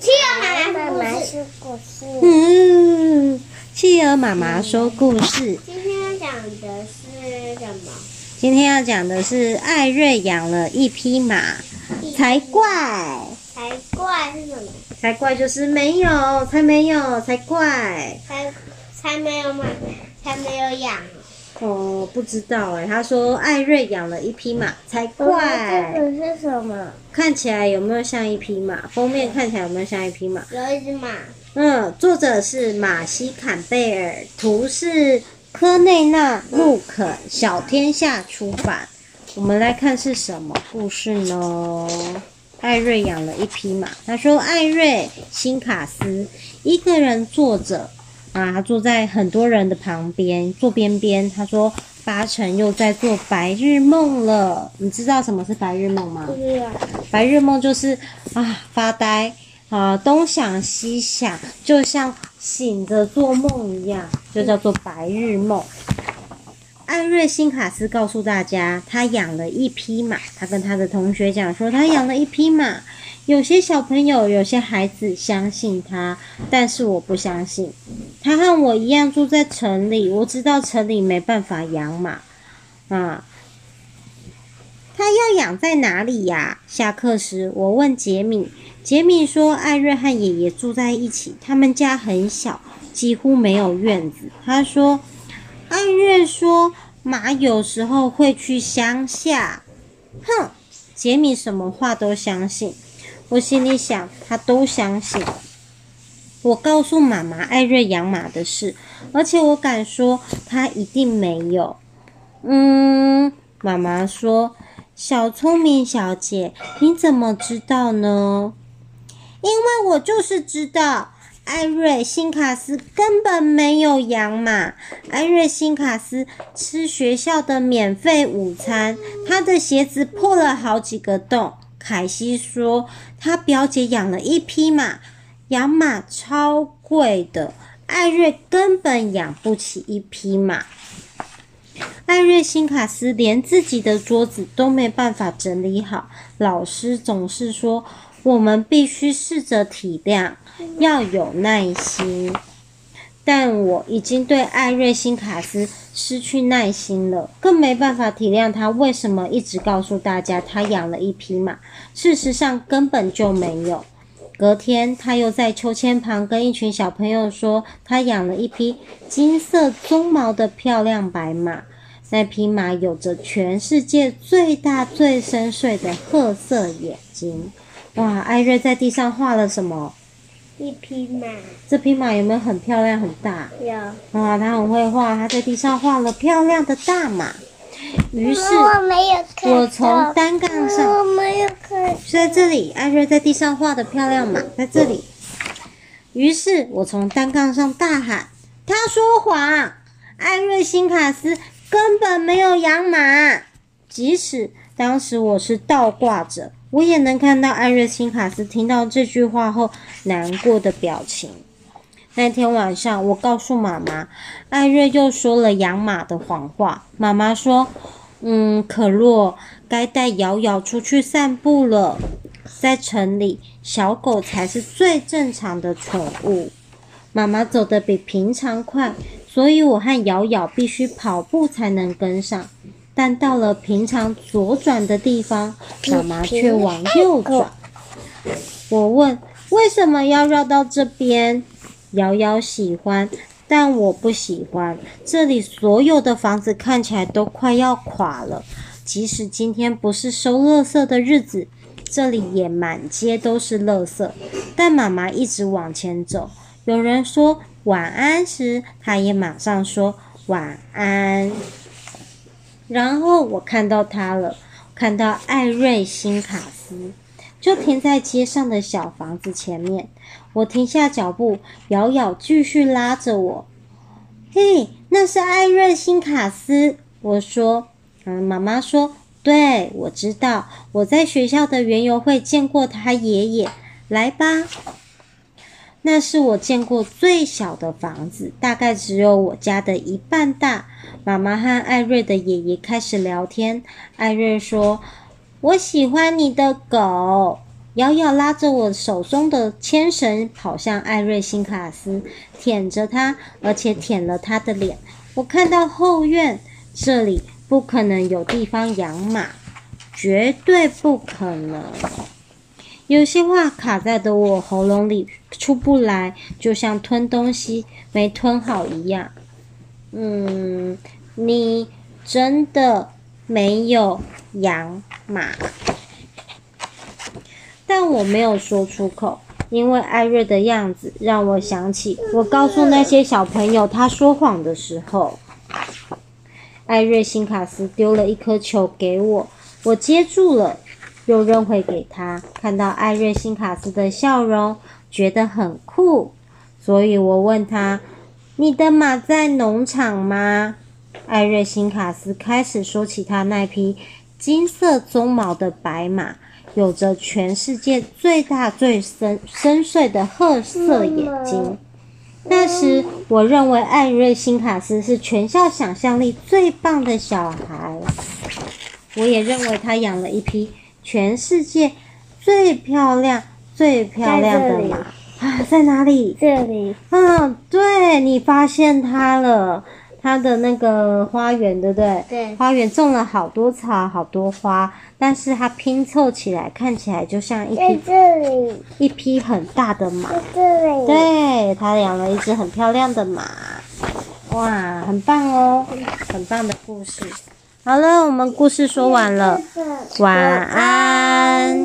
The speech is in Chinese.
企鹅妈妈说故事。嗯，企鹅妈妈说故事。今天要讲的是什么？今天要讲的是艾瑞养了一匹马，才怪。才怪是什么？才怪就是没有，才没有，才怪。才才没有买，才没有养。哦，不知道哎。他说艾瑞养了一匹马，才怪。这个是什么？看起来有没有像一匹马？封面看起来有没有像一匹马？有一只马。嗯，作者是马西坎贝尔，图是科内纳路肯，小天下出版。我们来看是什么故事呢？艾瑞养了一匹马。他说艾瑞辛卡斯一个人坐着。啊，他坐在很多人的旁边，坐边边。他说：“八成又在做白日梦了。”你知道什么是白日梦吗？不知道。白日梦就是啊，发呆啊，东想西想，就像醒着做梦一样，就叫做白日梦。艾瑞辛卡斯告诉大家，他养了一匹马。他跟他的同学讲说，他养了一匹马。有些小朋友，有些孩子相信他，但是我不相信。他和我一样住在城里，我知道城里没办法养马啊。他要养在哪里呀？下课时，我问杰米，杰米说艾瑞和爷爷住在一起，他们家很小，几乎没有院子。他说，艾瑞说马有时候会去乡下。哼，杰米什么话都相信。我心里想，他都相信。我告诉妈妈艾瑞养马的事，而且我敢说他一定没有。嗯，妈妈说：“小聪明小姐，你怎么知道呢？”因为我就是知道，艾瑞辛卡斯根本没有养马。艾瑞辛卡斯吃学校的免费午餐，他的鞋子破了好几个洞。凯西说，他表姐养了一匹马，养马超贵的，艾瑞根本养不起一匹马。艾瑞辛卡斯连自己的桌子都没办法整理好，老师总是说，我们必须试着体谅，要有耐心。但我已经对艾瑞辛卡斯失去耐心了，更没办法体谅他为什么一直告诉大家他养了一匹马，事实上根本就没有。隔天，他又在秋千旁跟一群小朋友说，他养了一匹金色鬃毛的漂亮白马，那匹马有着全世界最大最深邃的褐色眼睛。哇，艾瑞在地上画了什么？一匹马，这匹马有没有很漂亮很大？有。哇，他很会画，他在地上画了漂亮的大马。于是，我从单杠上，我没有看。在这里，艾瑞在地上画的漂亮马，在这里。于是我从单杠上大喊：“他说谎！艾瑞辛卡斯根本没有养马。”即使当时我是倒挂着。我也能看到艾瑞辛卡斯听到这句话后难过的表情。那天晚上，我告诉妈妈，艾瑞又说了养马的谎话。妈妈说：“嗯，可洛该带瑶瑶出去散步了。在城里，小狗才是最正常的宠物。”妈妈走得比平常快，所以我和瑶瑶必须跑步才能跟上。但到了平常左转的地方，妈妈却往右转。我问：“为什么要绕到这边？”瑶瑶喜欢，但我不喜欢。这里所有的房子看起来都快要垮了。即使今天不是收垃圾的日子，这里也满街都是垃圾。但妈妈一直往前走。有人说晚安时，她也马上说晚安。然后我看到他了，看到艾瑞辛卡斯，就停在街上的小房子前面。我停下脚步，瑶瑶继续拉着我。嘿，那是艾瑞辛卡斯。我说，嗯，妈妈说，对，我知道，我在学校的园游会见过他爷爷。来吧。那是我见过最小的房子，大概只有我家的一半大。妈妈和艾瑞的爷爷开始聊天。艾瑞说：“我喜欢你的狗。”瑶瑶拉着我手中的牵绳，跑向艾瑞辛卡斯，舔着他，而且舔了他的脸。我看到后院，这里不可能有地方养马，绝对不可能。有些话卡在的我喉咙里出不来，就像吞东西没吞好一样。嗯，你真的没有养马？但我没有说出口，因为艾瑞的样子让我想起我告诉那些小朋友他说谎的时候。艾瑞辛卡斯丢了一颗球给我，我接住了，又扔回给他。看到艾瑞辛卡斯的笑容，觉得很酷，所以我问他：“你的马在农场吗？”艾瑞辛卡斯开始说起他那匹金色鬃毛的白马。有着全世界最大、最深深邃的褐色眼睛。那时，我认为艾瑞辛卡斯是全校想象力最棒的小孩。我也认为他养了一匹全世界最漂亮、最漂亮的马啊！在哪里？这里。嗯，对，你发现它了。它的那个花园，对不对？对。花园种了好多草，好多花，但是它拼凑起来，看起来就像一匹这里一匹很大的马。在这里。对，他养了一只很漂亮的马，哇，很棒哦，很棒的故事。好了，我们故事说完了，晚安。